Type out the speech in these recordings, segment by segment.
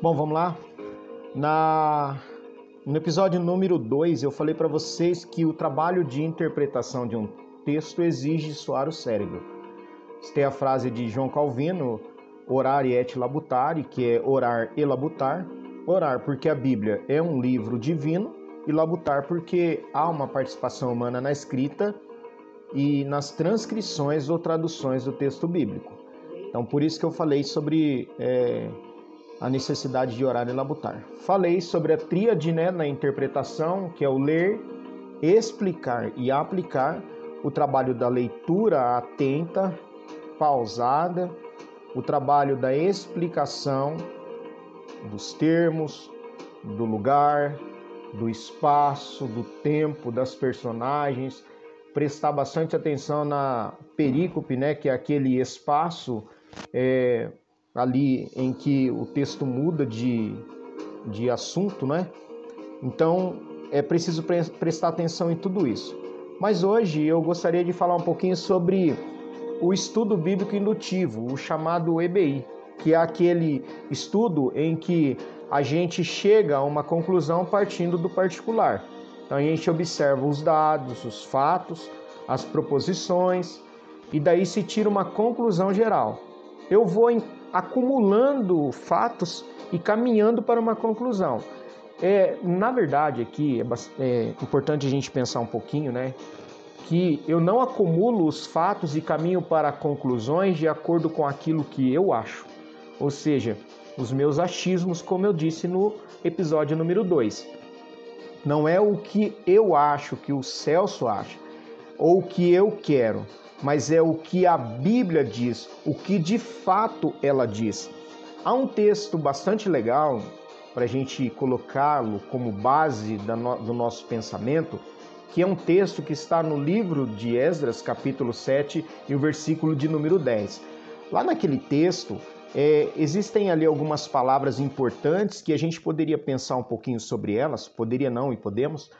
Bom, vamos lá. Na no episódio número 2, eu falei para vocês que o trabalho de interpretação de um texto exige suar o cérebro. Tem a frase de João Calvino, orar et labutare, que é orar e labutar. Orar porque a Bíblia é um livro divino e labutar porque há uma participação humana na escrita e nas transcrições ou traduções do texto bíblico. Então, por isso que eu falei sobre é, a necessidade de orar e labutar. Falei sobre a tríade né, na interpretação, que é o ler, explicar e aplicar, o trabalho da leitura atenta, pausada, o trabalho da explicação dos termos, do lugar, do espaço, do tempo, das personagens, prestar bastante atenção na perícope, né, que é aquele espaço é, ali em que o texto muda de, de assunto, né? Então é preciso pre prestar atenção em tudo isso. Mas hoje eu gostaria de falar um pouquinho sobre o estudo bíblico indutivo, o chamado EBI, que é aquele estudo em que a gente chega a uma conclusão partindo do particular. Então a gente observa os dados, os fatos, as proposições e daí se tira uma conclusão geral. Eu vou acumulando fatos e caminhando para uma conclusão. É, na verdade, aqui é, é importante a gente pensar um pouquinho, né? Que eu não acumulo os fatos e caminho para conclusões de acordo com aquilo que eu acho. Ou seja, os meus achismos, como eu disse no episódio número 2. Não é o que eu acho, que o Celso acha, ou o que eu quero, mas é o que a Bíblia diz, o que de fato ela diz. Há um texto bastante legal para a gente colocá-lo como base do nosso pensamento, que é um texto que está no livro de Esdras, capítulo 7, e o versículo de número 10. Lá naquele texto, é, existem ali algumas palavras importantes que a gente poderia pensar um pouquinho sobre elas, poderia não e podemos,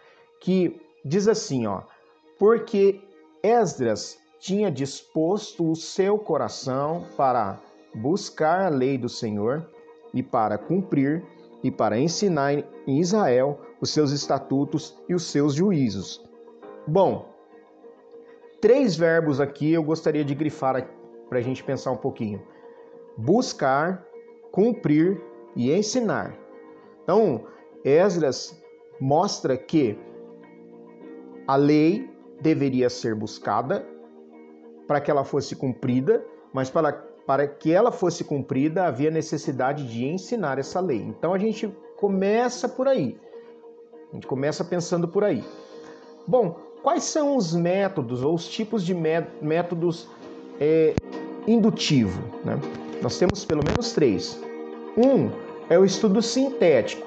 que diz assim, ó, porque Esdras tinha disposto o seu coração para buscar a lei do Senhor e para cumprir e para ensinar em Israel os seus estatutos e os seus juízos. Bom, três verbos aqui eu gostaria de grifar para a gente pensar um pouquinho: buscar, cumprir e ensinar. Então, Esdras mostra que a lei deveria ser buscada para que ela fosse cumprida, mas para, para que ela fosse cumprida havia necessidade de ensinar essa lei. Então a gente começa por aí. A gente começa pensando por aí. Bom, quais são os métodos ou os tipos de métodos é, indutivo? Né? Nós temos pelo menos três. Um é o estudo sintético,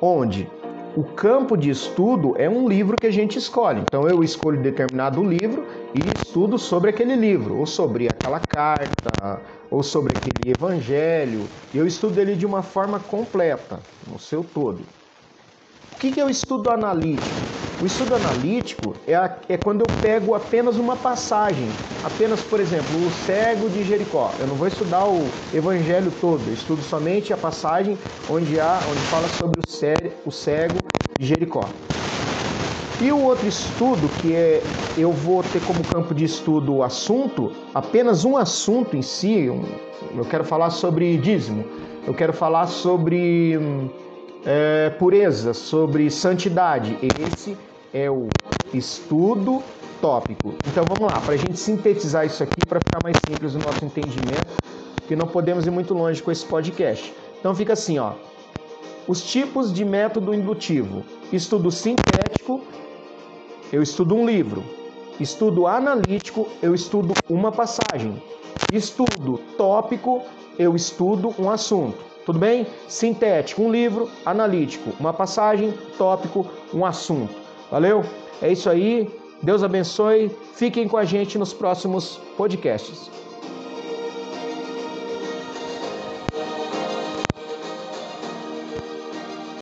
onde o campo de estudo é um livro que a gente escolhe. Então eu escolho determinado livro e estudo sobre aquele livro, ou sobre aquela carta, ou sobre aquele evangelho. Eu estudo ele de uma forma completa, no seu todo. O que é o estudo analítico? O estudo analítico é, a, é quando eu pego apenas uma passagem, apenas, por exemplo, o cego de Jericó. Eu não vou estudar o evangelho todo, eu estudo somente a passagem onde, há, onde fala sobre o cego, o cego de Jericó. E o outro estudo, que é eu vou ter como campo de estudo o assunto, apenas um assunto em si, eu quero falar sobre dízimo, eu quero falar sobre hum, é, pureza, sobre santidade. Esse é o estudo tópico. Então vamos lá, para a gente sintetizar isso aqui, para ficar mais simples o nosso entendimento, que não podemos ir muito longe com esse podcast. Então fica assim, ó. Os tipos de método indutivo. Estudo sintético, eu estudo um livro. Estudo analítico, eu estudo uma passagem. Estudo tópico, eu estudo um assunto. Tudo bem? Sintético, um livro. Analítico, uma passagem. Tópico, um assunto. Valeu? É isso aí. Deus abençoe. Fiquem com a gente nos próximos podcasts.